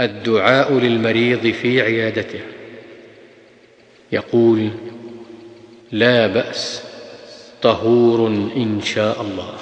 الدعاء للمريض في عيادته. يقول لا بأس طهور إن شاء الله.